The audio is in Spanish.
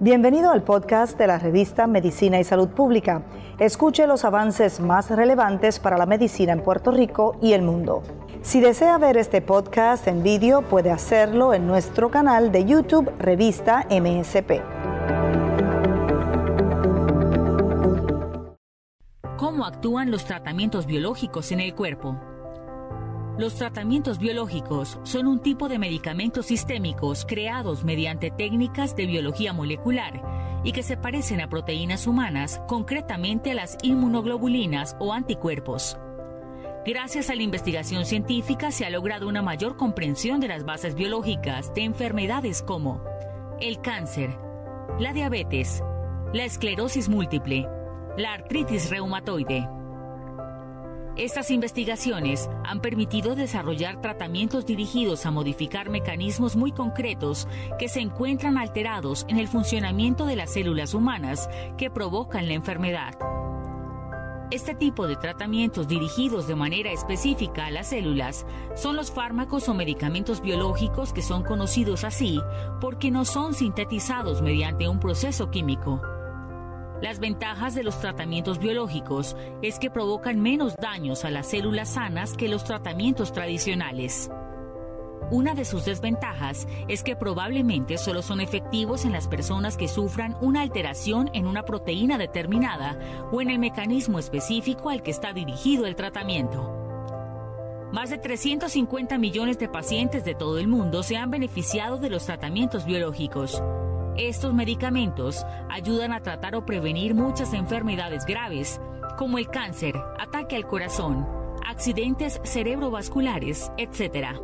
Bienvenido al podcast de la revista Medicina y Salud Pública. Escuche los avances más relevantes para la medicina en Puerto Rico y el mundo. Si desea ver este podcast en vídeo, puede hacerlo en nuestro canal de YouTube Revista MSP. ¿Cómo actúan los tratamientos biológicos en el cuerpo? Los tratamientos biológicos son un tipo de medicamentos sistémicos creados mediante técnicas de biología molecular y que se parecen a proteínas humanas, concretamente a las inmunoglobulinas o anticuerpos. Gracias a la investigación científica se ha logrado una mayor comprensión de las bases biológicas de enfermedades como el cáncer, la diabetes, la esclerosis múltiple, la artritis reumatoide, estas investigaciones han permitido desarrollar tratamientos dirigidos a modificar mecanismos muy concretos que se encuentran alterados en el funcionamiento de las células humanas que provocan la enfermedad. Este tipo de tratamientos dirigidos de manera específica a las células son los fármacos o medicamentos biológicos que son conocidos así porque no son sintetizados mediante un proceso químico. Las ventajas de los tratamientos biológicos es que provocan menos daños a las células sanas que los tratamientos tradicionales. Una de sus desventajas es que probablemente solo son efectivos en las personas que sufran una alteración en una proteína determinada o en el mecanismo específico al que está dirigido el tratamiento. Más de 350 millones de pacientes de todo el mundo se han beneficiado de los tratamientos biológicos. Estos medicamentos ayudan a tratar o prevenir muchas enfermedades graves, como el cáncer, ataque al corazón, accidentes cerebrovasculares, etc.